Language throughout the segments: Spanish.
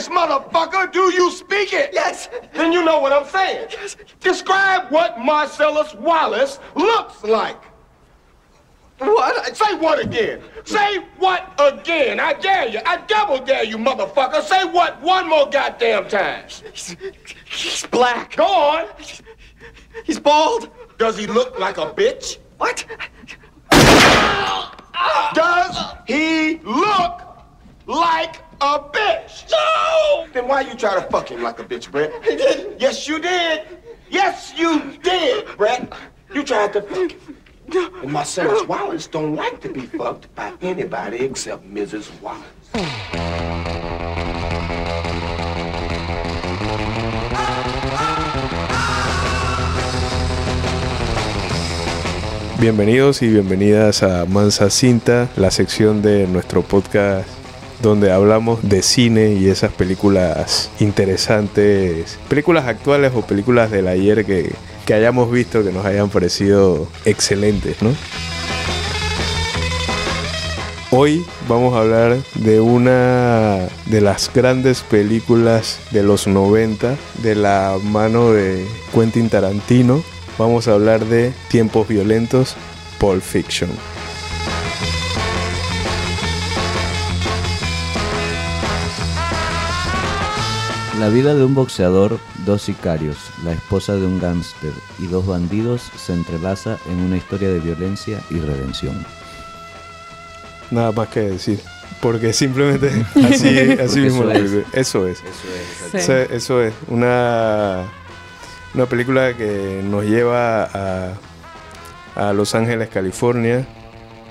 English, motherfucker. Do you speak it? Yes. Then you know what I'm saying. Yes. Describe what Marcellus Wallace looks like. What? Say what again? Say what again? I dare you. I double dare you, motherfucker. Say what one more goddamn time. He's, he's black. Go on. He's bald. Does he look like a bitch? What? Does he look like a bitch? No! Then why you try to fuck him like a bitch, Brett? He didn't. Yes, you did. Yes, you did, Brett. You tried to fuck him. And Marcellus Wallace don't like to be fucked by anybody except Mrs. Wallace. Bienvenidos y bienvenidas a Mansa Cinta, la sección de nuestro podcast donde hablamos de cine y esas películas interesantes, películas actuales o películas del ayer que, que hayamos visto que nos hayan parecido excelentes, ¿no? Hoy vamos a hablar de una de las grandes películas de los 90 de la mano de Quentin Tarantino. Vamos a hablar de Tiempos Violentos, Pulp Fiction. La vida de un boxeador, dos sicarios, la esposa de un gángster y dos bandidos se entrelaza en una historia de violencia y redención. Nada más que decir. Porque simplemente así, así Porque mismo eso la es. película. Eso es. Eso es. Sí. O sea, eso es. Una, una película que nos lleva a, a Los Ángeles, California,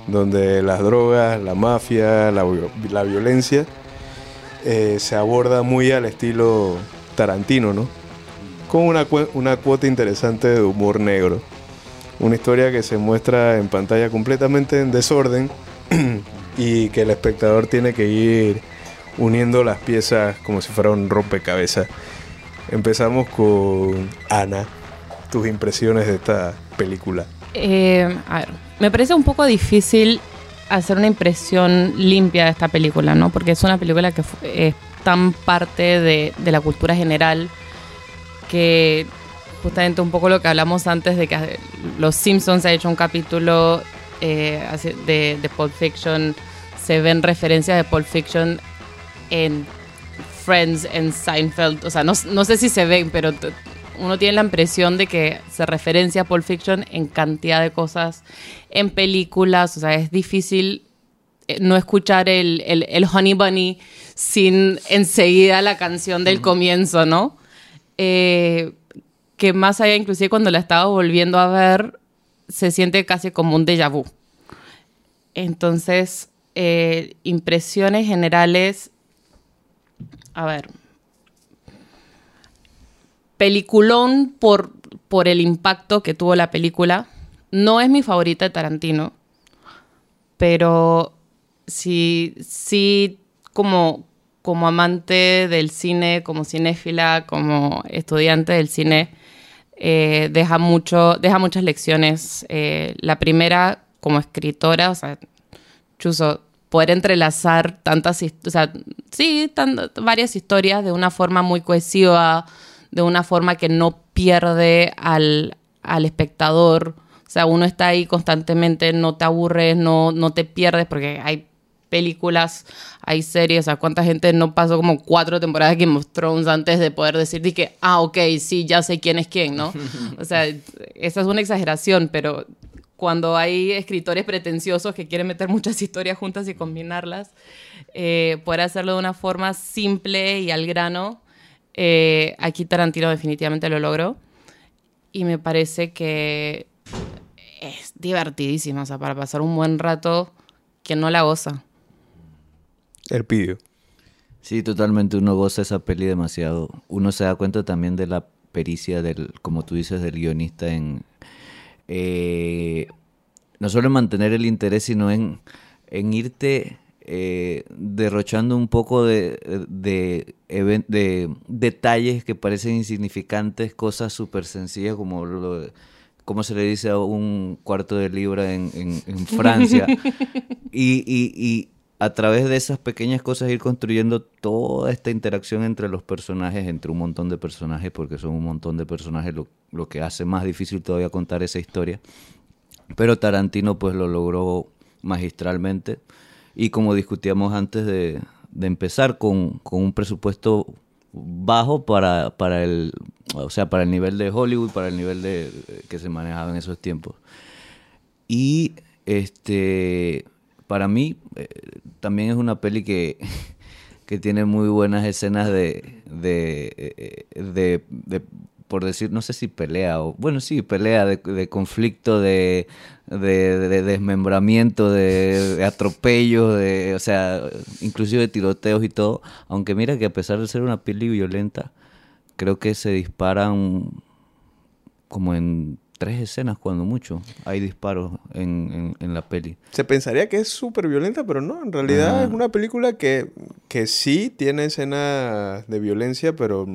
donde las drogas, la mafia, la, la violencia eh, se aborda muy al estilo Tarantino, ¿no? Con una, una cuota interesante de humor negro. Una historia que se muestra en pantalla completamente en desorden y que el espectador tiene que ir uniendo las piezas como si fuera un rompecabezas. Empezamos con Ana, tus impresiones de esta película. Eh, a ver, me parece un poco difícil hacer una impresión limpia de esta película, ¿no? Porque es una película que es tan parte de, de la cultura general que justamente un poco lo que hablamos antes de que los Simpsons ha hecho un capítulo eh, de, de Pulp Fiction, se ven referencias de Pulp Fiction en Friends, en Seinfeld, o sea, no, no sé si se ven, pero uno tiene la impresión de que se referencia a Pulp Fiction en cantidad de cosas, en películas, o sea, es difícil eh, no escuchar el, el, el Honey Bunny sin enseguida la canción del comienzo, ¿no? Eh, que más allá, inclusive cuando la estaba volviendo a ver, se siente casi como un déjà vu. Entonces, eh, impresiones generales, a ver, peliculón por, por el impacto que tuvo la película. No es mi favorita de Tarantino, pero sí, sí como, como amante del cine, como cinéfila, como estudiante del cine, eh, deja, mucho, deja muchas lecciones. Eh, la primera, como escritora, o sea, poder entrelazar tantas, o sea, sí, varias historias de una forma muy cohesiva, de una forma que no pierde al, al espectador. O sea, uno está ahí constantemente, no te aburres, no, no te pierdes, porque hay películas, hay series, o sea, cuánta gente no pasó como cuatro temporadas de Game of Thrones antes de poder decir de que, ah, ok, sí, ya sé quién es quién, ¿no? O sea, esa es una exageración, pero cuando hay escritores pretenciosos que quieren meter muchas historias juntas y combinarlas, eh, poder hacerlo de una forma simple y al grano, eh, aquí Tarantino definitivamente lo logró. Y me parece que es divertidísima, o sea, para pasar un buen rato, quien no la goza. El pidio. Sí, totalmente. Uno goza esa peli demasiado. Uno se da cuenta también de la pericia del, como tú dices, del guionista en eh, no solo en mantener el interés, sino en, en irte eh, derrochando un poco de, de, even- de detalles que parecen insignificantes, cosas súper sencillas como lo de- cómo se le dice a un cuarto de libra en, en- en Francia. y, y- y a través de esas pequeñas cosas ir construyendo toda esta interacción entre los personajes, entre un montón de personajes, porque son un montón de personajes, lo, lo que hace más difícil todavía contar esa historia. Pero Tarantino pues lo logró magistralmente y como discutíamos antes de, de empezar con, con un presupuesto bajo para, para el o sea para el nivel de Hollywood para el nivel de que se manejaba en esos tiempos. Y este para mí eh, también es una peli que, que tiene muy buenas escenas de, eh, de, por decir, no sé si pelea o, bueno, sí, pelea de, de conflicto, de, de, desmembramiento, de, atropellos, de, o sea, inclusive de tiroteos y todo. Aunque mira que a pesar de ser una peli violenta, creo que se disparan como en tres escenas cuando mucho. Hay disparos en, en, en la peli. Se pensaría que es súper violenta, pero no. En realidad es una película que, que sí tiene escenas de violencia, pero,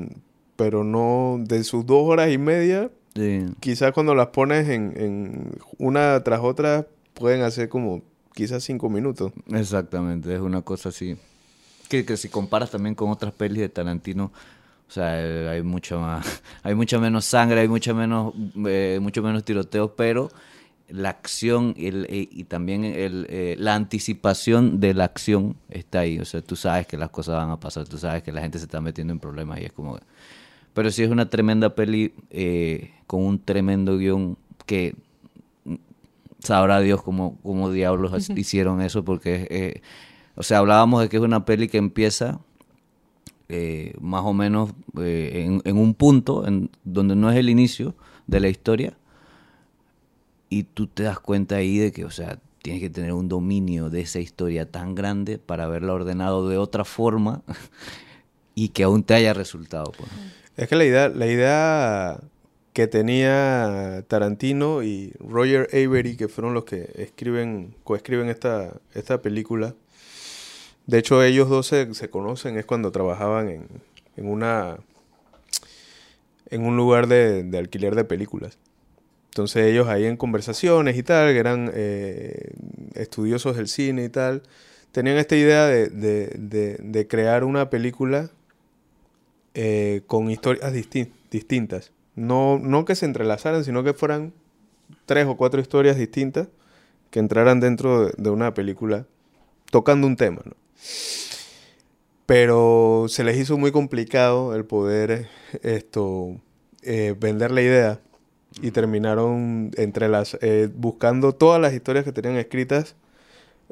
pero no de sus dos horas y media. Sí. Quizás cuando las pones en, en una tras otra pueden hacer como quizás cinco minutos. Exactamente, es una cosa así. Que, que si comparas también con otras pelis de Tarantino, o sea, eh, hay mucho más, hay mucha menos sangre, hay mucha menos, eh, mucho menos tiroteos, pero la acción el, eh, y también el, eh, la anticipación de la acción está ahí. O sea, tú sabes que las cosas van a pasar, tú sabes que la gente se está metiendo en problemas y es como... Pero sí es una tremenda peli eh, con un tremendo guion que sabrá Dios cómo, cómo diablos as- hicieron eso porque, eh, o sea, hablábamos de que es una peli que empieza eh, más o menos en, en un punto en donde no es el inicio de la historia y tú te das cuenta ahí de que, o sea, tienes que tener un dominio de esa historia tan grande para haberla ordenado de otra forma y que aún te haya resultado. Pues. Es que la idea, la idea que tenía Tarantino y Roger Avery, que fueron los que escriben, coescriben esta, esta película. De hecho, ellos dos se, conocen, es cuando trabajaban en, en una en un lugar de alquiler de películas. Entonces ellos ahí en conversaciones y tal, que eran eh, estudiosos del cine y tal, tenían esta idea de, de, de, crear una película eh, con historias disti- distintas. No, no que se entrelazaran, sino que fueran tres o cuatro historias distintas que entraran dentro de, una película tocando un tema, ¿no? Pero se les hizo muy complicado el poder esto eh, vender la idea y terminaron entre las eh, buscando todas las historias que tenían escritas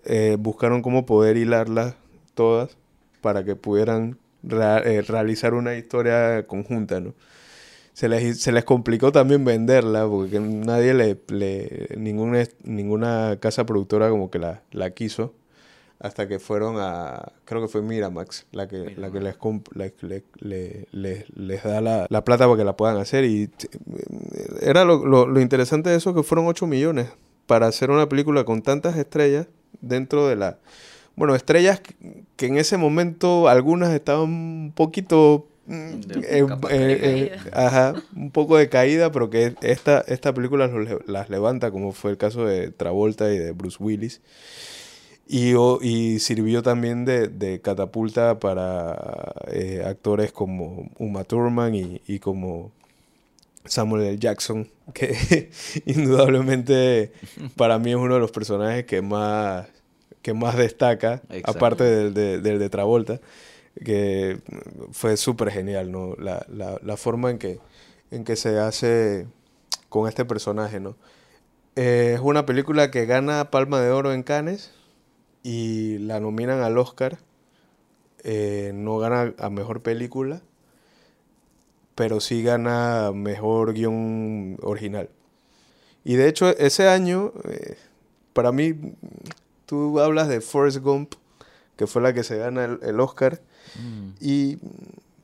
eh, buscaron cómo poder hilarlas todas para que pudieran eh, realizar una historia conjunta, ¿no? Se les, se les complicó también venderla porque nadie le, le ninguna, ninguna casa productora como que la, la quiso hasta que fueron a creo que fue Miramax la que la que les la que le- le- le- les da la, la plata para que la puedan hacer. Y t- era lo, lo- lo interesante de eso que fueron 8 millones para hacer una película con tantas estrellas dentro de la bueno estrellas que, en ese momento algunas estaban un poquito mm, eh, eh, eh, ajá un poco de caída pero que esta esta película los las levanta como fue el caso de Travolta y de Bruce Willis y, y sirvió también de, de catapulta para eh, actores como Uma Thurman y, y como Samuel L. Jackson, que indudablemente para mí es uno de los personajes que más, que más destaca, Exacto. aparte del de, del de Travolta, que fue súper genial, ¿no? La, la, la forma en que, en que se hace con este personaje, ¿no? Eh, es una película que gana Palma de Oro en Cannes y la nominan al Oscar. Eh, no gana a mejor película, pero sí gana mejor guion original. Y de hecho, ese año, eh, para mí, tú hablas de Forrest Gump, que fue la que se gana el, el Oscar. Y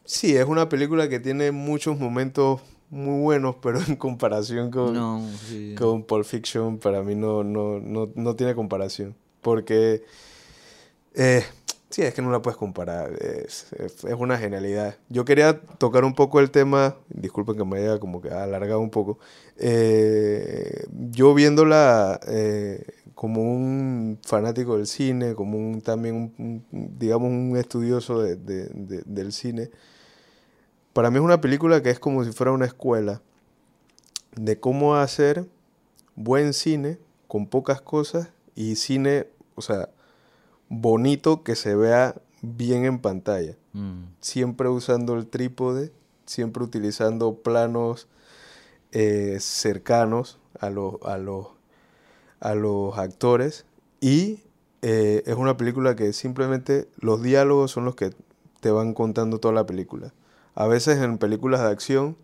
sí, es una película que tiene muchos momentos muy buenos, pero en comparación con, No, sí. con Pulp Fiction para mí no, no, no, no tiene comparación. Porque, eh, sí, es que no la puedes comparar. Es, es- una genialidad. Yo quería tocar un poco el tema, disculpen que me haya como que alargado un poco. Eh, yo viéndola eh, como un fanático del cine, como un también, digamos, un estudioso de- del cine, para mí es una película que es como si fuera una escuela de cómo hacer buen cine con pocas cosas y cine, o sea, bonito que se vea bien en pantalla. Mm. Siempre usando el trípode, siempre utilizando planos eh, cercanos a los, a, los, a los actores. Y eh, es una película que simplemente los diálogos son los que te van contando toda la película. A veces en películas de acción,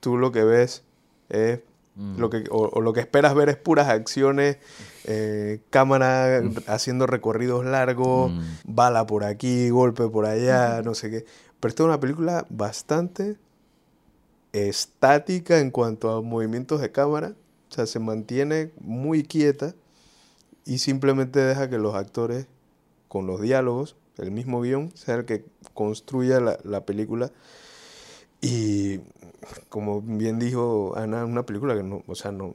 tú lo que ves es lo que, o, o lo que esperas ver es puras acciones, eh, cámara haciendo recorridos largos, Mm. bala por aquí, golpe por allá, no sé qué. Pero esta es una película bastante estática en cuanto a movimientos de cámara. O sea, se mantiene muy quieta y simplemente deja que los actores, con los diálogos, el mismo guion, sea el que construya la, la película. Y como bien dijo Ana, una película que no, o sea, no,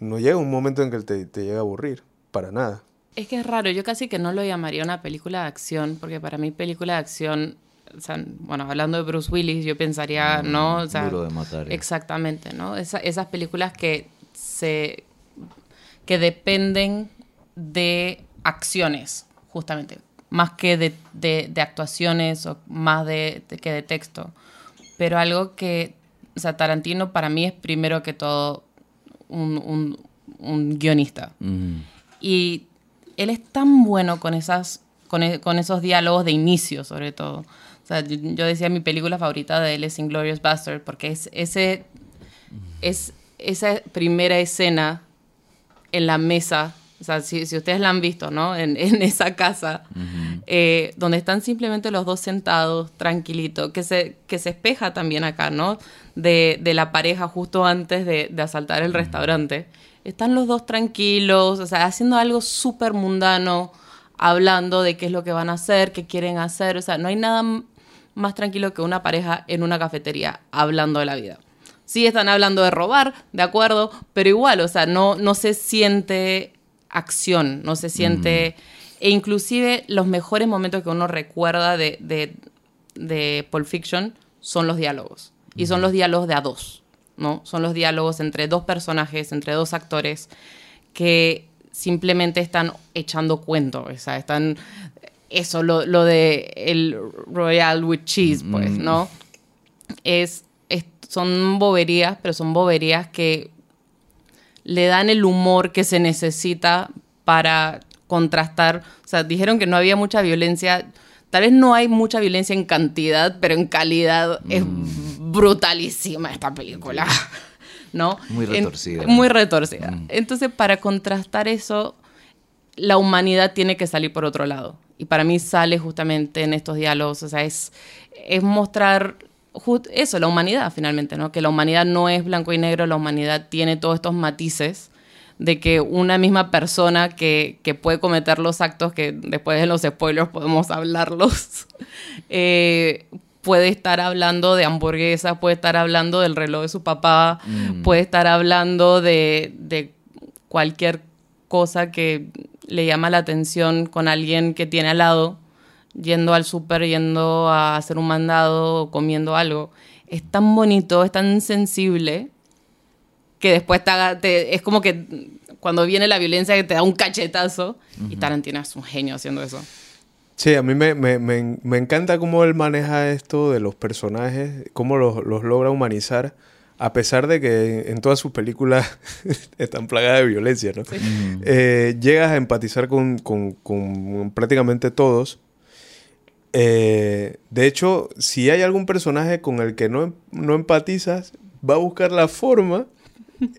no llega un momento en que te, te llega a aburrir, para nada. Es que es raro, yo casi que no lo llamaría una película de acción, porque para mí película de acción, o sea, bueno, hablando de Bruce Willis, yo pensaría, ¿no? O sea, Duro de matar. eh. Exactamente, ¿no? Esa- esas películas que se que dependen de acciones, justamente, más que de, de- de actuaciones o más de, de- que de texto. Pero algo que, o sea, Tarantino para mí es primero que todo un, un- un guionista. Mm. Y él es tan bueno con, esas, con, e- con esos diálogos de inicio, sobre todo. O sea, yo, yo decía mi película favorita de él es Inglorious Bastard, porque es, ese, es esa primera escena en la mesa, o sea, si, si ustedes la han visto, ¿no? En, en esa casa, eh, donde están simplemente los dos sentados, tranquilitos, que se, que se espeja también acá, ¿no? De, de la pareja justo antes de, de asaltar el restaurante. Están los dos tranquilos, o sea, haciendo algo súper mundano, hablando de qué es lo que van a hacer, qué quieren hacer, o sea, no hay nada más tranquilo que una pareja en una cafetería hablando de la vida. Sí están hablando de robar, de acuerdo, pero igual, o sea, no, no se siente acción, no se siente... E inclusive los mejores momentos que uno recuerda de, de, de Pulp Fiction son los diálogos. Y son los diálogos de a dos, ¿no? Son los diálogos entre dos personajes, entre dos actores, que simplemente están echando cuento, o sea, están... Eso, lo, lo de el Royal with Cheese, pues, ¿no? es, es- son boberías, pero son boberías que le dan el humor que se necesita para contrastar. O sea, dijeron que no había mucha violencia. Tal vez no hay mucha violencia en cantidad, pero en calidad es brutalísima esta película. ¿No? Muy En- retorcida. muy retorcida. Entonces, para contrastar eso, la humanidad tiene que salir por otro lado. Y para mí sale justamente en estos diálogos, o sea, es, es mostrar eso, la humanidad finalmente, ¿no? Que la humanidad no es blanco y negro, la humanidad tiene todos estos matices de que una misma persona que, que puede cometer los actos, que después de los spoilers podemos hablarlos, eh, puede estar hablando de hamburguesas, puede estar hablando del reloj de su papá, puede estar hablando de, de cualquier cosa que le llama la atención con alguien que tiene al lado, yendo al súper, yendo a hacer un mandado, comiendo algo. Es tan bonito, es tan sensible, que después te haga- te- es como que cuando viene la violencia que te da un cachetazo, y Tarantino es un genio haciendo eso. Sí, a mí me, me- me- me encanta cómo él maneja esto de los personajes, cómo los, los logra humanizar, a pesar de que en todas sus películas están plagadas de violencia, ¿no? Eh, llegas a empatizar con, con- con prácticamente todos. Eh, de hecho, si hay algún personaje con el que no, no empatizas, va a buscar la forma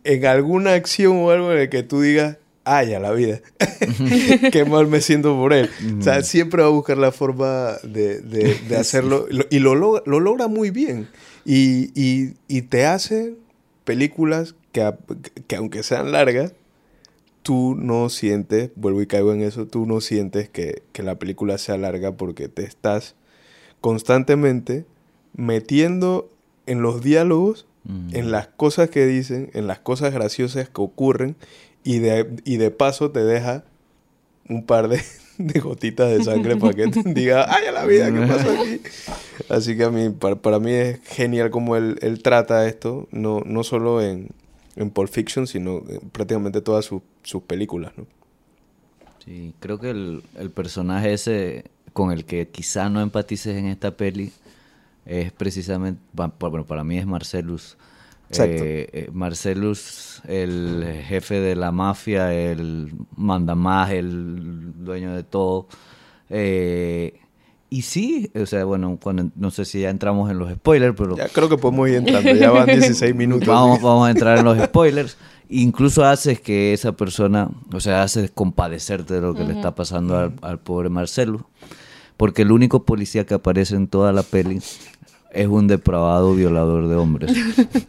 en alguna acción o algo en el que tú digas, ay, a la vida, qué mal me siento por él. O sea, siempre va a buscar la forma de, de- de hacerlo Lo- y lo, logra- lo logra muy bien. Y, y- y te hace películas que, que aunque sean largas, tú no sientes, vuelvo y caigo en eso, tú no sientes que, que la película sea larga porque te estás constantemente metiendo en los diálogos, Mm. en las cosas que dicen, en las cosas graciosas que ocurren y de, y de paso te deja un par de, de gotitas de sangre para que te diga, ¡ay, a la vida! ¿Qué pasó aquí? Así que a mí, para, para mí es genial cómo él, él trata esto, no, no solo en, en Pulp Fiction, sino en prácticamente todas sus- sus películas, ¿no? Sí, creo que el, el personaje ese con el que quizá no empatices en esta peli es precisamente, bueno, para mí es Marcellus. Exacto. Eh, eh, Marcellus, el jefe de la mafia, el mandamás, el dueño de todo. Eh, y sí, o sea, bueno, cuando, no sé si ya entramos en los spoilers, pero Ya creo que podemos ir entrando, ya van 16 minutos. Vamos, vamos a entrar en los spoilers. Incluso haces que esa persona, o sea, haces compadecerte de lo que le está pasando al, al pobre Marcelo. Porque el único policía que aparece en toda la peli es un depravado violador de hombres.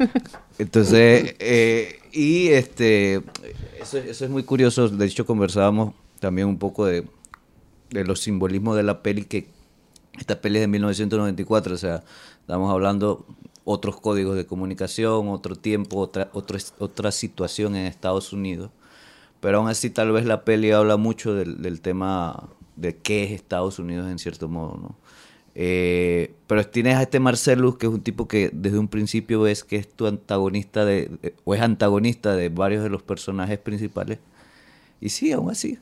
Entonces, eh, y este, eso, eso es muy curioso. De hecho, conversábamos también un poco de, de los simbolismos de la peli, que esta peli es de 1994, o sea, estamos hablando otros códigos de comunicación, otro tiempo, otra, otro, otra situación en Estados Unidos. Pero aún así tal vez la peli habla mucho del, del tema de qué es Estados Unidos en cierto modo, ¿no? Eh, pero tienes a este Marcellus, que es un tipo que desde un principio ves que es tu antagonista de, de- o es antagonista de varios de los personajes principales. Y sí, aún así,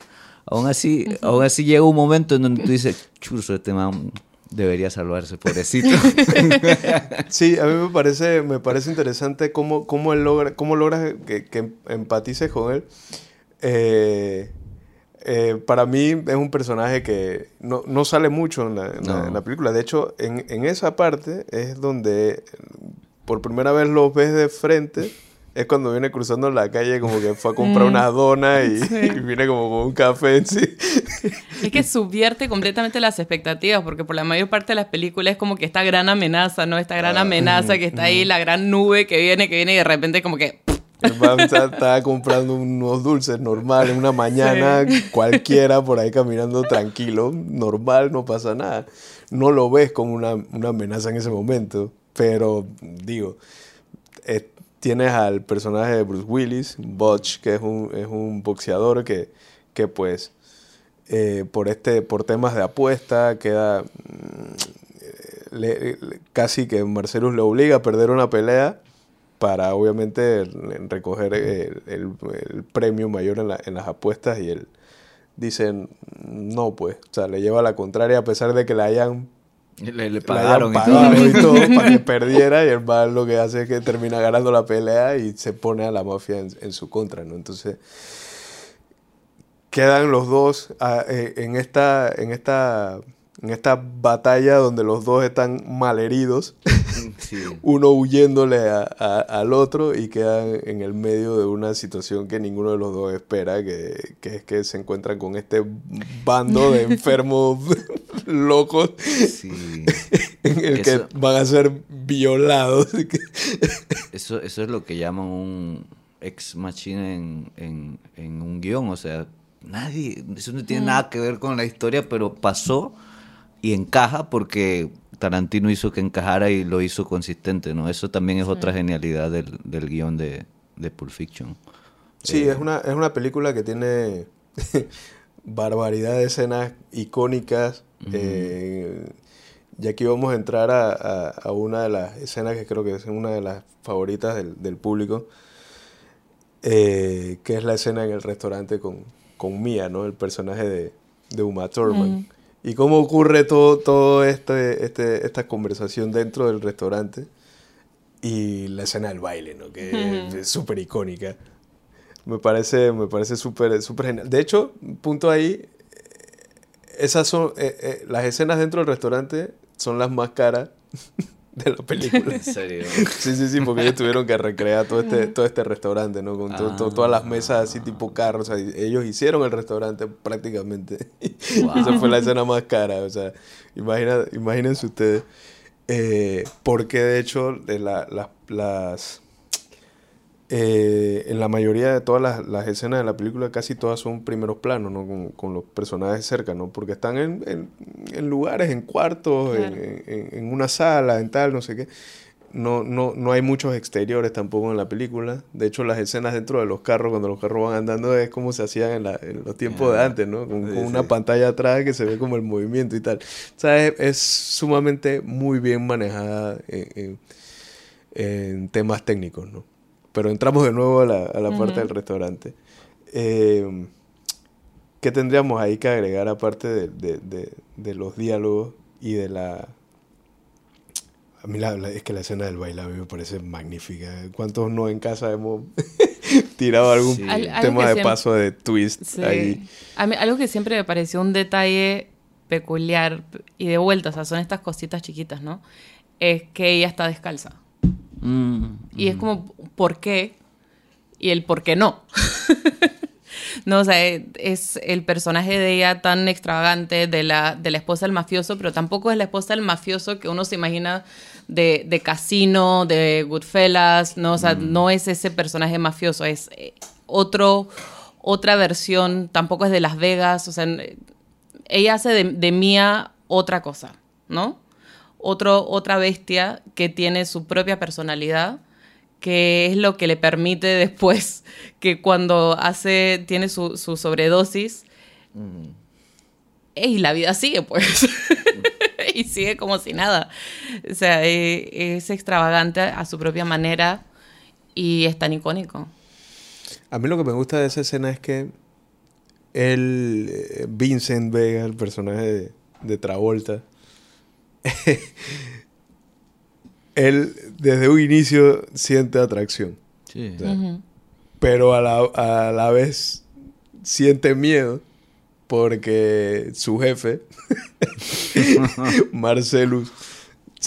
aún así, aún así llega un momento en donde tú dices, churso, este man debería salvarse, pobrecito. Sí, a mí me parece, me parece interesante cómo, cómo él logra, cómo logra que, que empatices con él. Eh, eh, para mí es un personaje que no, no sale mucho en la, en la- No. en la película. De hecho, en, en esa parte es donde por primera vez los ves de frente. Es cuando viene cruzando la calle como que fue a comprar Mm. unas donas y, Sí. y viene como con un café en sí. Es que subvierte completamente las expectativas, porque por la mayor parte de las películas es como que esta gran amenaza, ¿no? Esta gran amenaza que está ahí, la gran nube que viene, que viene y de repente como que... El man estaba comprando unos dulces normales una mañana cualquiera por ahí caminando tranquilo, normal, no pasa nada. No lo ves como una, una amenaza en ese momento, pero digo, eh, tienes al personaje de Bruce Willis, Butch, que es un, es un boxeador que, que pues eh, por, este, por temas de apuesta queda mm, casi que Marcelus le obliga a perder una pelea para obviamente re- recoger el, premio mayor en, la- las apuestas y él dice no pues, o sea, le lleva la contraria a pesar de que le hayan, le, le pagaron pagado y todo para que perdiera y el mal lo que hace es que termina ganando la pelea y se pone a la mafia en, en su contra, ¿no? Entonces quedan los dos ah, eh, en esta en esta en esta batalla donde los dos están malheridos Sí. uno huyéndole a- a- al otro y quedan en el medio de una situación que ninguno de los dos espera, que, que es que se encuentran con este bando de enfermos locos Sí. en el que van a ser violados. Eso, eso es lo que llaman un ex machine en, en, en un guion. O sea, nadie, eso no tiene nada que ver con la historia, pero pasó y encaja porque Tarantino hizo que encajara y lo hizo consistente, ¿no? Eso también es otra genialidad del, del guion de, de Pulp Fiction. Sí, es una, es una película que tiene barbaridad de escenas icónicas. Eh, y aquí vamos a entrar a, a- a una de las escenas que creo que es una de las favoritas del, del público, eh, que es la escena en el restaurante con, con Mia, ¿no? El personaje de, de Uma Thurman. Y cómo ocurre todo, todo este, este, esta conversación dentro del restaurante y la escena del baile, ¿no? Que es súper icónica. Me parece, me parece súper súper genial. De hecho, punto ahí, esas son, eh, eh, las escenas dentro del restaurante son las más caras de la película. En serio. Sí, sí, sí, porque ellos tuvieron que recrear todo este, todo este restaurante, ¿no? Con to- to- todas las mesas así tipo carros. o sea, ellos hicieron el restaurante prácticamente. Wow. Esa fue la escena más cara. O sea, imagina, imagínense ustedes. Eh, porque de hecho, de la- la- las... eh, en la mayoría de todas las, las escenas de la película, casi todas son primeros planos, ¿no? Con, con los personajes cerca, ¿no? Porque están en, en- en lugares, en cuartos, en- Claro. en, en una sala, en tal, no sé qué. no, no, no hay muchos exteriores tampoco en la película. De hecho, las escenas dentro de los carros, cuando los carros van andando, es como se hacían en, la- en los tiempos de Ah, antes, ¿no? Con, sí, con una sí. pantalla atrás que se ve como el movimiento y tal. O sea, es, es sumamente muy bien manejada en, en- en temas técnicos, ¿no? Pero entramos de nuevo a la, a la parte del restaurante. Eh, ¿Qué tendríamos ahí que agregar aparte de, de- de- de los diálogos y de la... A mí la- la- es que la escena del baile a mí me parece magnífica. ¿Cuántos no en casa hemos tirado algún Sí. Al- algo tema de siempre- paso de twist Sí. ahí? A mí, algo que siempre me pareció un detalle peculiar y de vuelta, o sea, son estas cositas chiquitas, ¿no? Es que ella está descalza. Mm, Y es como, ¿por qué? Y el por qué no. no, o sea, es- es el personaje de ella tan extravagante de la, de la esposa del mafioso, pero tampoco es la esposa del mafioso que uno se imagina de, de Casino, de Goodfellas, ¿no? O sea, no es ese personaje mafioso, es eh, otro, otra versión, tampoco es de Las Vegas, o sea, ella hace de, de Mía otra cosa, ¿no? Otro, otra bestia que tiene su propia personalidad, que es lo que le permite después que cuando hace, tiene su, su sobredosis, y la vida sigue, pues. y sigue como si nada. O sea, eh, es extravagante a su propia manera y es tan icónico. A mí lo que me gusta de esa escena es que él, eh, Vincent Vega, el personaje de, de Travolta, él desde un inicio siente atracción, sí. Pero a la, a la vez siente miedo porque su jefe, Marcelus,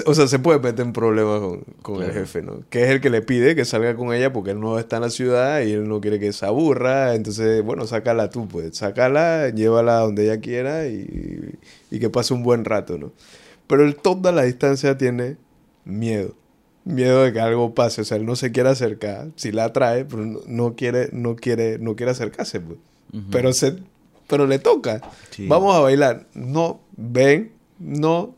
o sea, se puede meter en problemas con, con el jefe, ¿no? Que es el que le pide que salga con ella porque él no está en la ciudad y él no quiere que se aburra. Entonces, bueno, sácala tú, pues. Sácala, llévala donde ella quiera y, y que pase un buen rato, ¿no? Pero él toda la distancia tiene miedo. Miedo de que algo pase. O sea, él no se quiere acercar. Si la atrae, pero no, quiere, no quiere, no quiere acercarse, pues. Pero se, pero le toca. Sí. Vamos a bailar. No, ven, no.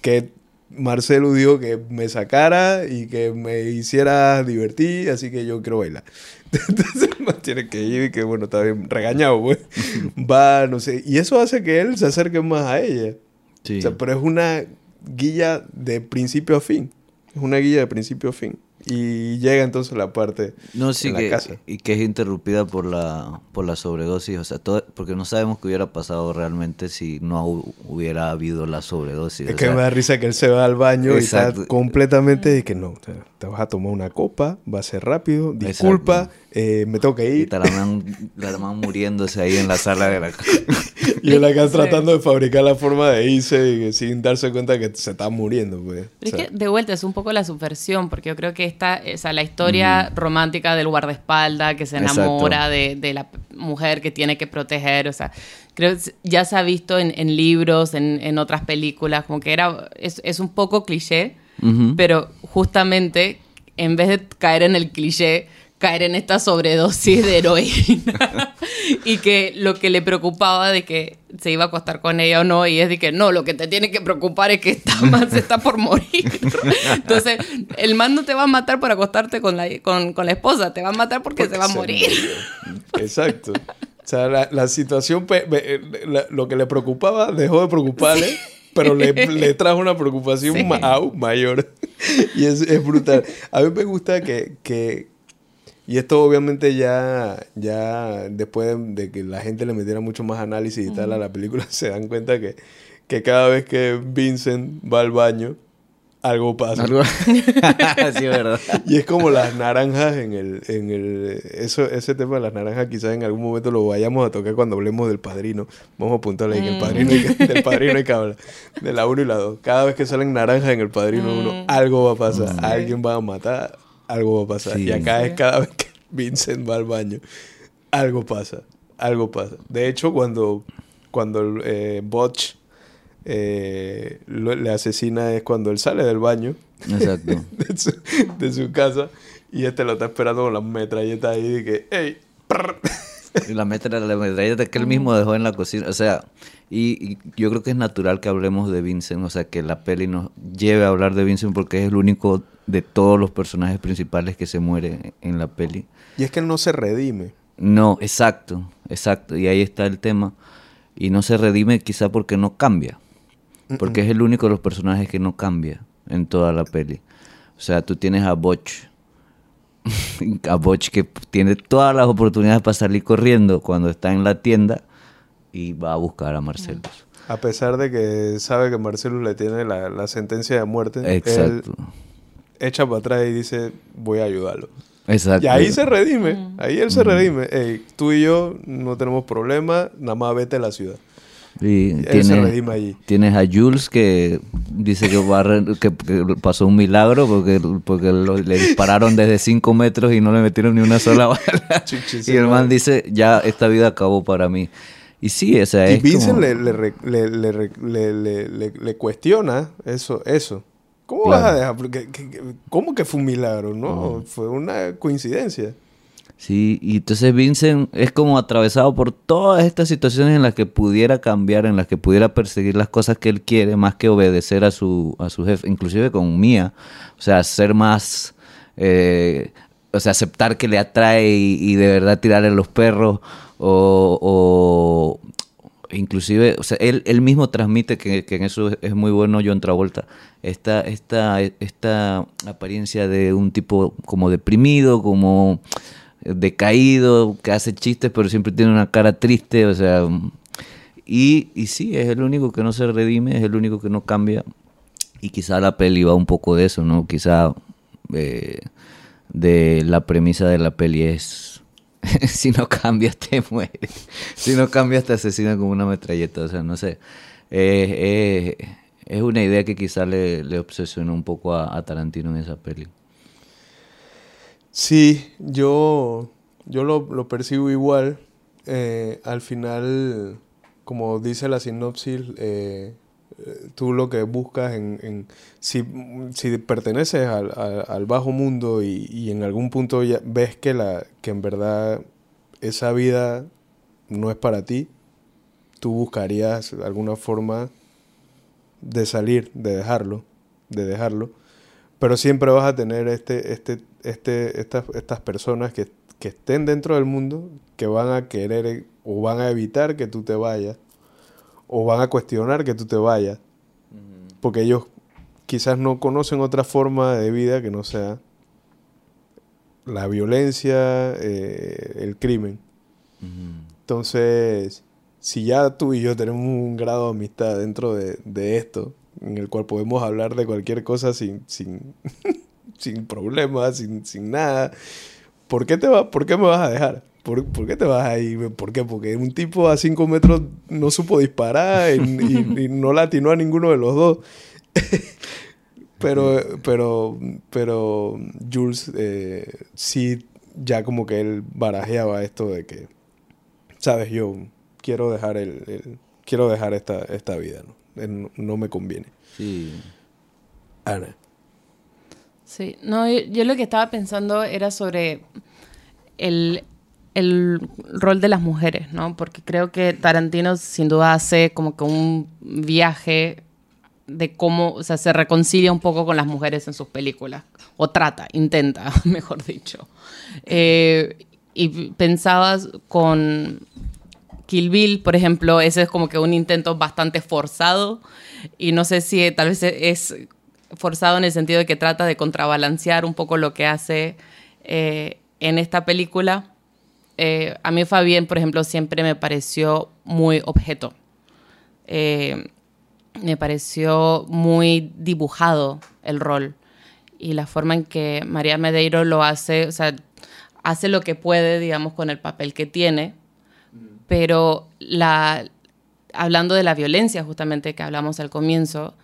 Que Marcelo dijo que me sacara y que me hiciera divertir, así que yo quiero bailar. Entonces man tiene que ir y que bueno, está bien regañado, pues. Va, no sé. Y eso hace que él se acerque más a ella. Sí. O sea, pero es una guía de principio a fin. Es una guía de principio a fin. Y llega entonces la parte No, sí, en la que, casa. y que es interrumpida por la, por la sobredosis, o sea, todo, porque no sabemos qué hubiera pasado realmente si no hu- hubiera habido la sobredosis. Es o que sea, me da risa que él se va al baño y Exacto. está completamente de que no, te vas a tomar una copa, va a ser rápido, disculpa, Exacto. Eh, me tengo que y ir. la man, la man muriéndose ahí en la sala de la Y él acá Sí. tratando de fabricar la forma de irse y que sin darse cuenta que se está muriendo, pues. Pero O sea, es que de vuelta es un poco la subversión, porque yo creo que esta, o sea, la historia romántica del guardaespaldas que se enamora de, de la mujer que tiene que proteger, o sea, creo que ya se ha visto en, en libros, en, en otras películas, como que era, es, es un poco cliché, pero justamente en vez de caer en el cliché, caer en esta sobredosis de heroína y que lo que le preocupaba de que se iba a acostar con ella o no y es de que no, lo que te tiene que preocupar es que esta man se está por morir. Entonces, el man no te va a matar por acostarte con la, con, con la esposa, te va a matar porque, se va a morir. Exacto. O sea, la, la situación, eh, la- lo que le preocupaba dejó de preocuparle, pero le, le trajo una preocupación Sí. aún mayor. y es, es brutal. A mí me gusta que, que- y esto obviamente ya, ya después de, de que la gente le metiera mucho más análisis y tal a la película, se dan cuenta que, que cada vez que Vincent va al baño, algo pasa. Algo- sí, es verdad. Y es como las naranjas en el, en el eso, ese tema de las naranjas quizás en algún momento lo vayamos a tocar cuando hablemos del padrino. Vamos a apuntarle que el padrino que- del padrino que hablar. De la 1 y la 2. Cada vez que salen naranjas en el padrino 1, algo va a pasar. Alguien va a matar, algo va a pasar. Sí. Y acá es cada vez que Vincent va al baño, algo pasa. Algo pasa. De hecho, cuando, cuando eh, Butch eh, lo- le asesina es cuando él sale del baño Exacto. de su, de su casa y este lo está esperando con la metralleta ahí de que, ¡ey! prr". Y la metra la metralleta que él mismo dejó en la cocina. O sea, y, y yo creo que es natural que hablemos de Vincent, o sea, que la peli nos lleve a hablar de Vincent porque es el único de todos los personajes principales que se muere en la peli. Y es que él no se redime. No, exacto, exacto. Y ahí está el tema. Y no se redime quizá porque no cambia. Porque es el único de los personajes que no cambia en toda la peli. O sea, tú tienes a Butch. a Butch que tiene todas las oportunidades para salir corriendo cuando está en la tienda y va a buscar a Marcelo. A pesar de que sabe que Marcelo le tiene la, la sentencia de muerte, él Exacto. Echa para atrás y dice, voy a ayudarlo. Exacto. Y ahí se redime, ahí él se redime. Ey, tú y yo no tenemos problema, nada más vete a la ciudad. Y Él se tiene- redime allí. Tienes a Jules que dice que, va a re- que, que pasó un milagro porque, porque lo- le dispararon desde 5 metros y no le metieron ni una sola bala. Chuchis, y el man dice, ya esta vida acabó para mí. Y sí, o sea, Y es Vincent como- le, le, re- le, le, re- le- le- le- le cuestiona eso. eso. ¿Cómo Claro. vas a dejar? Porque, que- que- ¿Cómo que fue un milagro? No, fue una coincidencia. Sí, y entonces Vincent es como atravesado por todas estas situaciones en las que pudiera cambiar, en las que pudiera perseguir las cosas que él quiere, más que obedecer a su, a su jefe, inclusive con Mía. O sea, ser más, eh, o sea, aceptar que le atrae y, y de verdad tirarle los perros, o, o inclusive, o sea, él, él mismo transmite que, que en eso es, muy bueno John Travolta, esta, esta, esta apariencia de un tipo como deprimido, como decaído, que hace chistes pero siempre tiene una cara triste, o sea, y, y sí, es el único que no se redime, es el único que no cambia, y quizá la peli va un poco de eso, ¿no? Quizá eh, de la premisa de la peli es, si no cambias te mueres, si no cambias te asesinan con una metralleta, o sea, no sé, Eh, eh, es una idea que quizá le, le obsesionó un poco a, a Tarantino en esa peli. Sí, yo, yo lo, lo percibo igual. Eh, al final, como dice la sinopsis, tú lo que buscas en... en- si, si perteneces al, al- bajo mundo y, y en algún punto ya ves que, la, que en verdad esa vida no es para ti, tú buscarías alguna forma de salir, de dejarlo, de dejarlo. Pero siempre vas a tener este, este, este, estas, estas personas que, que estén dentro del mundo, que van a querer eh, o van a evitar que tú te vayas, o van a cuestionar que tú te vayas, porque ellos quizás no conocen otra forma de vida que no sea la violencia, eh, el crimen. Entonces, si ya tú y yo tenemos un grado de amistad dentro de, de esto, en el cual podemos hablar de cualquier cosa sin, sin, sin problemas, sin, sin nada, ¿por qué, te va, ¿por qué me vas a dejar? ¿Por, por qué te vas a ir? ¿Por qué? Porque un tipo a 5 metros no supo disparar y, y- y no latinó a ninguno de los dos. pero, pero, pero Jules eh, sí, ya como que él barajeaba esto de que, sabes, yo quiero dejar el, el- quiero dejar esta, esta vida, ¿no? No, no me conviene. Sí. Ana. Sí, no, yo, yo lo que estaba pensando era sobre el, el rol de las mujeres, ¿no? Porque creo que Tarantino sin duda hace como que un viaje de cómo, o sea, se reconcilia un poco con las mujeres en sus películas. O trata, intenta, mejor dicho. Eh, y pensabas con Kill Bill, por ejemplo, ese es como que un intento bastante forzado. Y no sé si tal vez es forzado en el sentido de que trata de contrabalancear un poco lo que hace eh, en esta película. Eh, a mí Fabián, por ejemplo, siempre me pareció muy objeto. Eh, me pareció muy dibujado el rol y la forma en que María Medeiro lo hace, o sea, hace lo que puede, digamos, con el papel que tiene, pero la, hablando de la violencia justamente que hablamos al comienzo,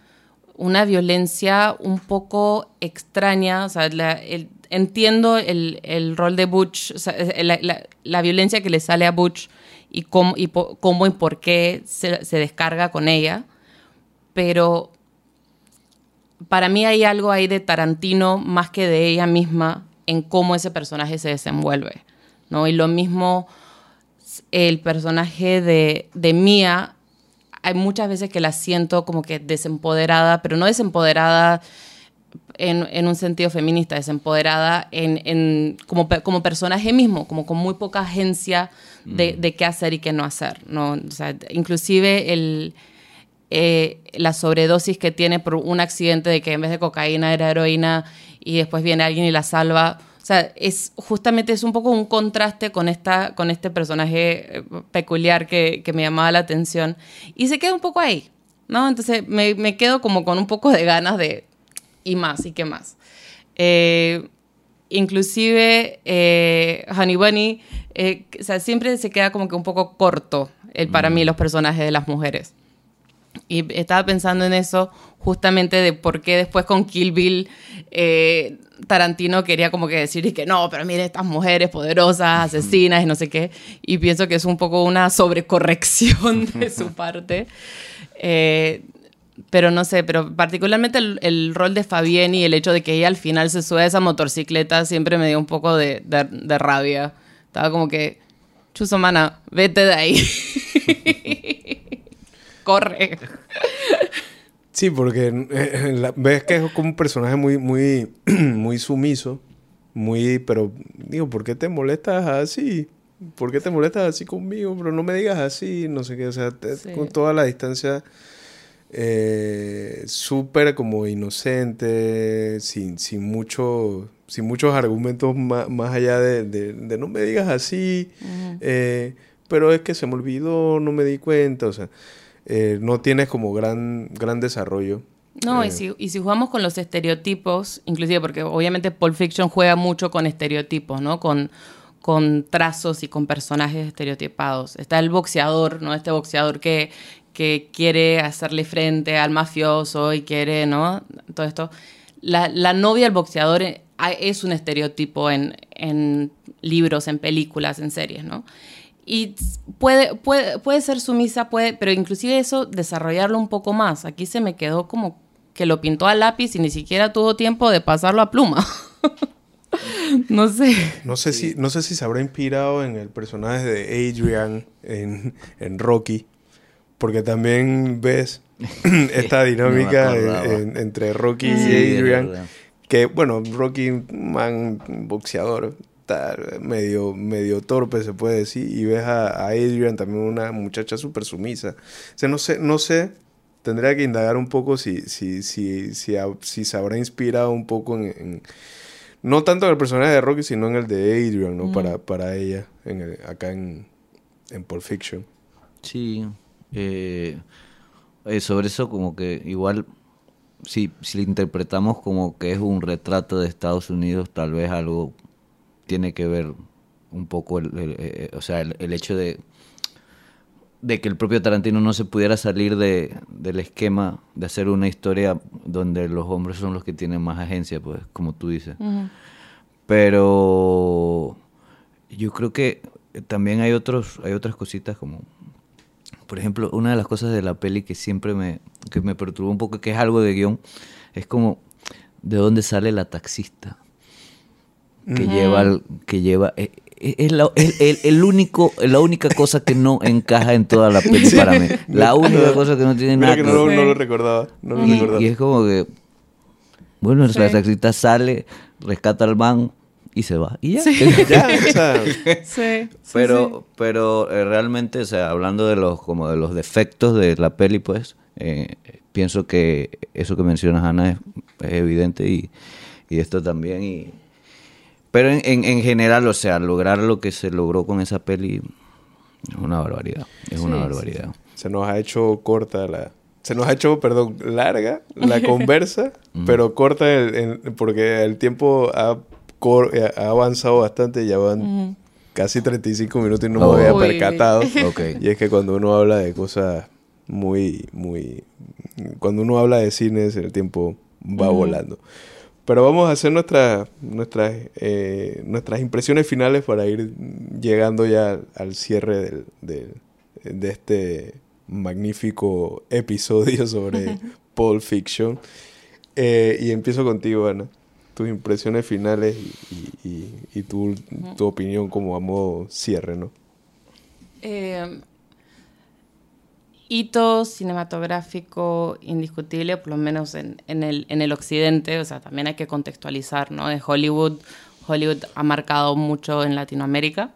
una violencia un poco extraña, o sea, la- el- entiendo el, el rol de Butch, eh, la, la- violencia que le sale a Butch y cómo y, cómo y por qué se, se descarga con ella, pero para mí hay algo ahí de Tarantino más que de ella misma en cómo ese personaje se desenvuelve, ¿no? Y lo mismo el personaje de, de Mia, hay muchas veces que la siento como que desempoderada, pero no desempoderada en, en un sentido feminista, desempoderada en, en, como, como personaje mismo, como con muy poca agencia de, de qué hacer y qué no hacer. ¿no? O sea, inclusive el, eh, la sobredosis que tiene por un accidente de que en vez de cocaína era heroína y después viene alguien y la salva. O sea, es justamente es un poco un contraste con, esta, con este personaje eh, peculiar que, que me llamaba la atención. Y se queda un poco ahí, ¿no? Entonces me, me quedo como con un poco de ganas de y más, y qué más. Eh, inclusive eh, Honey Bunny, eh, o sea, siempre se queda como que un poco corto el, para mí los personajes de las mujeres. Y estaba pensando en eso justamente de por qué después con Kill Bill eh, Tarantino quería como que decir y que no, pero mire estas mujeres poderosas, asesinas y no sé qué. Y pienso que es un poco una sobrecorrección de su parte. Eh, pero no sé, pero particularmente el, el rol de Fabienne y el hecho de que ella al final se sube a esa motocicleta siempre me dio un poco de, de- de rabia. Estaba como que, chuzo mana, vete de ahí. Corre. Sí, porque eh, la- ves que es como un personaje muy, muy, muy sumiso, muy, pero digo, ¿por qué te molestas así? ¿Por qué te molestas así conmigo? Pero no me digas así, no sé qué, o sea, te- Sí. con toda la distancia eh, súper como inocente, sin, sin mucho, sin muchos argumentos más, más allá de, de- de no me digas así, eh, pero es que se me olvidó, no me di cuenta, o sea, eh, no tienes como gran, gran desarrollo. No, Eh, y, si, y si jugamos con los estereotipos, inclusive porque obviamente Pulp Fiction juega mucho con estereotipos, ¿no? Con, con trazos y con personajes estereotipados. Está el boxeador, ¿no? Este boxeador que, que quiere hacerle frente al mafioso y quiere, ¿no? Todo esto. La, la novia del boxeador eh, es un estereotipo en, en libros, en películas, en series, ¿no? Y puede, puede, puede ser sumisa, puede, pero inclusive eso, desarrollarlo un poco más. Aquí se me quedó como que lo pintó a lápiz y ni siquiera tuvo tiempo de pasarlo a pluma. no sé. No sé, si, no sé si se habrá inspirado en el personaje de Adrian en, en Rocky, porque también ves esta dinámica en- entre Rocky Sí, y Adrian, que bueno, Rocky, un man, boxeador, tal, medio, medio torpe se puede decir, y ves a, a Adrian también una muchacha súper sumisa. O sea, no sé, no sé, tendría que indagar un poco si, si, si, si, si se habrá inspirado un poco en, en- no tanto en el personaje de Rocky, sino en el de Adrian, ¿no? Para, para ella, en el- acá en, en Pulp Fiction. Sí. Eh, eh, sobre eso como que igual, si, si lo interpretamos como que es un retrato de Estados Unidos, tal vez algo tiene que ver un poco, el, el- eh, o sea, el, el hecho de, de que el propio Tarantino no se pudiera salir de, del esquema de hacer una historia donde los hombres son los que tienen más agencia, pues, como tú dices. Pero yo creo que también hay otros, hay otras cositas como, por ejemplo, una de las cosas de la peli que siempre me, que me perturbó un poco, que es algo de guion, es como de dónde sale la taxista que lleva, que lleva, eh, eh, es, la, es el, el único, la única cosa que no encaja en toda la peli para mí. La única cosa que no tiene Mira nada que no, no lo recordaba. No lo Y, recordaba. y es como que, bueno, la Sí. taxista sale, rescata al man y se va. Y ya. Ya, o sea, Sí. pero pero eh, realmente, o sea, hablando de los como de los defectos de la peli, pues, eh, pienso que eso que mencionas, Ana, es, es evidente y, y esto también. Y, pero en, en, en general, o sea, lograr lo que se logró con esa peli es una barbaridad. Es una Sí, barbaridad. se nos ha hecho corta la... Se nos ha hecho, perdón, larga la conversa, pero corta el, el- porque el tiempo ha, ha avanzado bastante, ya van casi 35 minutos y no Oh. me había percatado. Ok. Y es que cuando uno habla de cosas muy, muy... Cuando uno habla de cines, el tiempo va volando. Pero vamos a hacer nuestra- nuestras, eh, nuestras impresiones finales para ir llegando ya al cierre del, del- de este magnífico episodio sobre Pulp Fiction. Eh, y empiezo contigo, Ana. Tus impresiones finales y, y- y- y tu, tu opinión como a modo cierre, ¿no? Eh, hito cinematográfico indiscutible, por lo menos en, en el, en el occidente, o sea, también hay que contextualizar, ¿no? De Hollywood, Hollywood ha marcado mucho en Latinoamérica,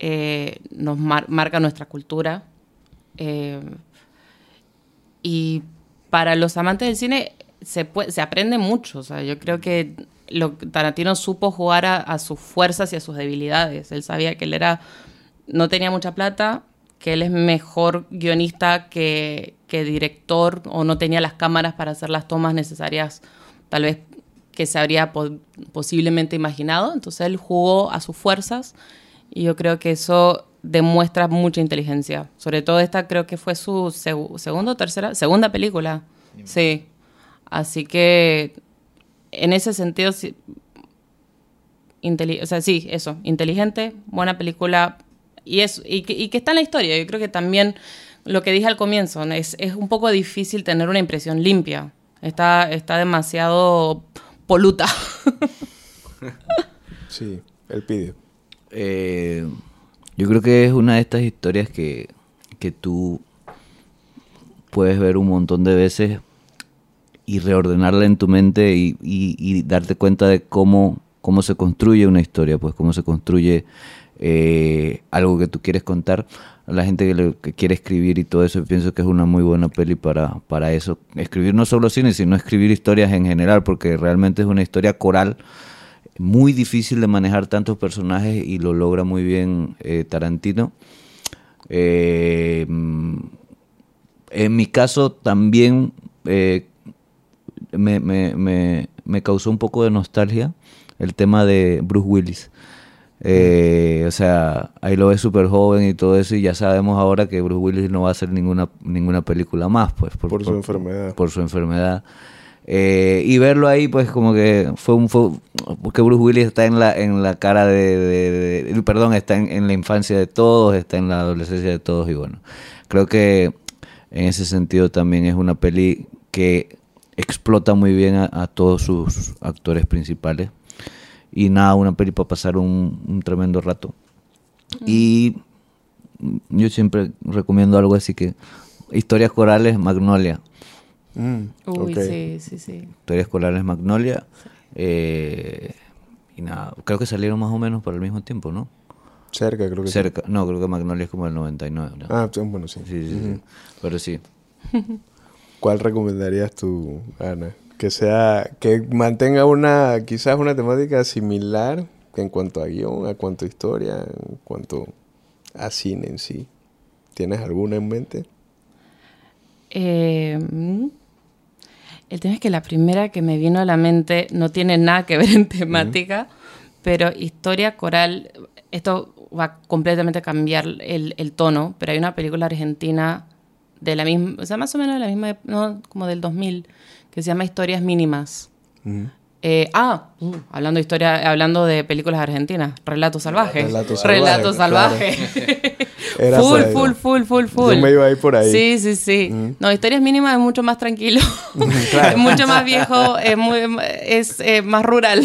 eh, nos mar- marca nuestra cultura. eh, y para los amantes del cine se, puede- se aprende mucho. O sea, yo creo que lo, Tarantino supo jugar a, a sus fuerzas y a sus debilidades. Él sabía que él era no tenía mucha plata, que él es mejor guionista que, que director o no tenía las cámaras para hacer las tomas necesarias, tal vez que se habría po- posiblemente imaginado. Entonces él jugó a sus fuerzas y yo creo que eso demuestra mucha inteligencia. Sobre todo esta creo que fue su seg- segunda o tercera, segunda película. Sí. Así que en ese sentido, sí, o sea, sí, eso, inteligente, buena película y eso, y que, y que está en la historia. Yo creo que también lo que dije al comienzo, ¿no? es, es un poco difícil tener una impresión limpia. Está, está demasiado poluta. Sí, el pidió. Eh, yo creo que es una de estas historias que, que tú puedes ver un montón de veces y reordenarla en tu mente y, darte cuenta de cómo, cómo se construye una historia, pues cómo se construye eh, algo que tú quieres contar. A la gente que, quiere escribir y todo eso, yo pienso que es una muy buena peli para, para eso. Escribir no solo cine, sino escribir historias en general, porque realmente es una historia coral muy difícil de manejar tantos personajes y lo logra muy bien eh, Tarantino. Eh, en mi caso también me, me- me- me causó un poco de nostalgia el tema de Bruce Willis. Eh, o sea, ahí lo ves súper joven y todo eso y ya sabemos ahora que Bruce Willis no va a hacer ninguna, ninguna película más, pues. Por su enfermedad. Por su enfermedad. Eh, y verlo ahí, pues como que fue un... Fue, porque Bruce Willis está en la, en la cara de, de- de- Perdón, está en, en la infancia de todos, está en la adolescencia de todos y bueno, creo que en ese sentido también es una peli que explota muy bien a, a todos sus actores principales. Y nada, una peli para pasar un, un tremendo rato. Y yo siempre recomiendo algo así que... Historias corales, Magnolia. Mm, Uy, sí, sí, sí. Historias corales Magnolia. Eh, y nada, creo que salieron más o menos por el mismo tiempo, ¿no? Cerca, creo que sí. Cerca. No, creo que Magnolia es como el 99. ¿no? Ah, sí, bueno, sí. sí, sí, sí. Pero sí. ¿Cuál recomendarías tú, Ana? Que sea, que mantenga una, quizás una temática similar en cuanto a guion, a cuanto a historia, en cuanto a cine en sí. ¿Tienes alguna en mente? Eh, el tema es que la primera que me vino a la mente no tiene nada que ver en temática, pero historia coral, esto va completamente a cambiar el, el tono, pero hay una película argentina de la misma, o sea, más o menos de la misma, no, como del 2000, que se llama Historias Mínimas. Eh, ah, uh, hablando de historia, hablando de películas argentinas, Relato Salvaje. Relato Relato Salvaje, Salvaje. Era full, por ahí, full, ¿no? full, full, full. Yo me iba a ir por ahí. Sí, sí, sí. No, Historias Mínimas es mucho más tranquilo. Claro. es mucho más viejo, es, muy, es eh, más rural.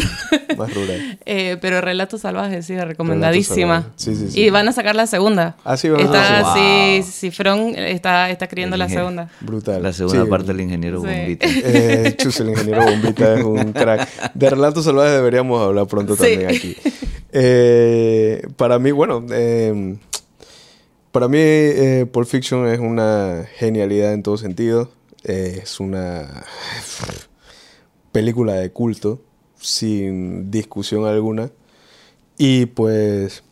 Más rural. Eh, pero Relato Salvaje, sí, recomendadísima. Sí, sí, sí. Y van a sacar la segunda. Ah, sí, van a está, sacar la Sí, sí, Fron está, está escribiendo la segunda. Brutal. La segunda Sí. parte del ingeniero Sí. Bombita. Eh, Chus, el ingeniero Bombita es un crack. De Relatos Salvajes deberíamos hablar pronto Sí. también aquí. Eh, para mí, bueno, eh, para mí eh, Pulp Fiction es una genialidad en todo sentido. Eh, es una película de culto, sin discusión alguna. Y pues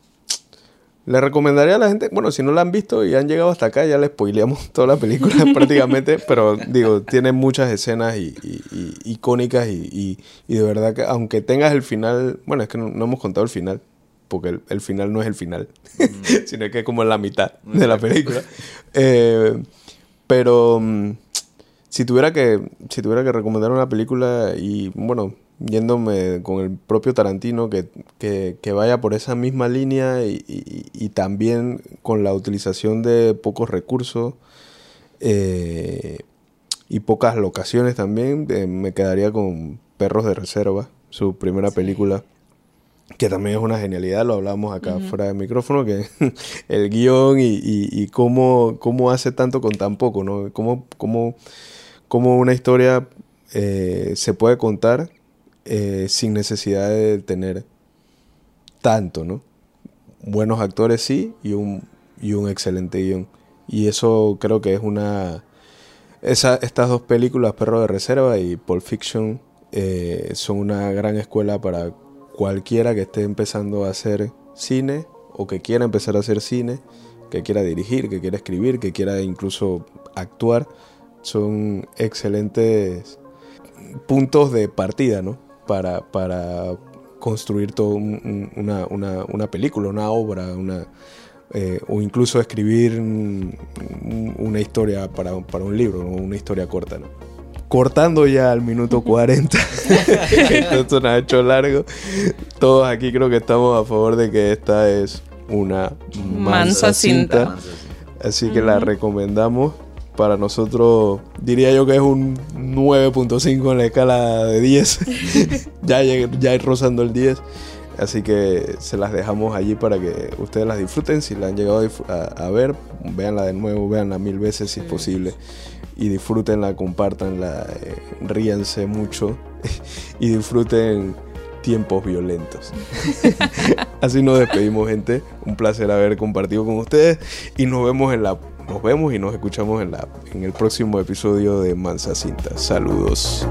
le recomendaría a la gente, bueno, si no la han visto y han llegado hasta acá, ya les spoileamos toda la película prácticamente, pero digo, tiene muchas escenas y, y- y- icónicas y, y- de verdad que aunque tengas el final, bueno, es que no, no hemos contado el final, porque el, el final no es el final, sino que es como la mitad de la película. Eh, pero mm, si tuviera que si tuviera que recomendar una película y bueno yéndome con el propio Tarantino que, que- que vaya por esa misma línea y, y- y también con la utilización de pocos recursos eh, y pocas locaciones también eh, me quedaría con Perros de Reserva su primera película que también es una genialidad, lo hablamos acá fuera de micrófono, que el guion y, y- y cómo, cómo hace tanto con tan poco, ¿no? Cómo, cómo, cómo una historia eh, se puede contar eh, sin necesidad de tener tanto, ¿no? Buenos actores sí y un, y un excelente guion. Y eso creo que es una... Esa, estas dos películas, Perro de Reserva y Pulp Fiction, eh, son una gran escuela para cualquiera que esté empezando a hacer cine o que quiera empezar a hacer cine, que quiera dirigir, que quiera escribir, que quiera incluso actuar. Son excelentes puntos de partida, ¿no? Para, para construir todo un- un- una, una- una película, una obra, una, eh, o incluso escribir un- un- una historia para, para un libro, una historia corta, ¿no? Cortando ya al minuto 40, esto nos ha hecho largo. Todos aquí creo que estamos a favor de que esta es una mansa, Mansa cinta. cinta. Así que la recomendamos. Para nosotros, diría yo que es un 9.5 en la escala de 10. ya, ya rozando el 10. Así que se las dejamos allí para que ustedes las disfruten. Si la han llegado a ver, véanla de nuevo, véanla mil veces si es posible. Y disfrútenla, compártanla, eh, ríanse mucho y disfruten tiempos violentos. Así nos despedimos, gente. Un placer haber compartido con ustedes y nos vemos en la nos vemos y nos escuchamos en la en el próximo episodio de Mansa Cinta. Saludos.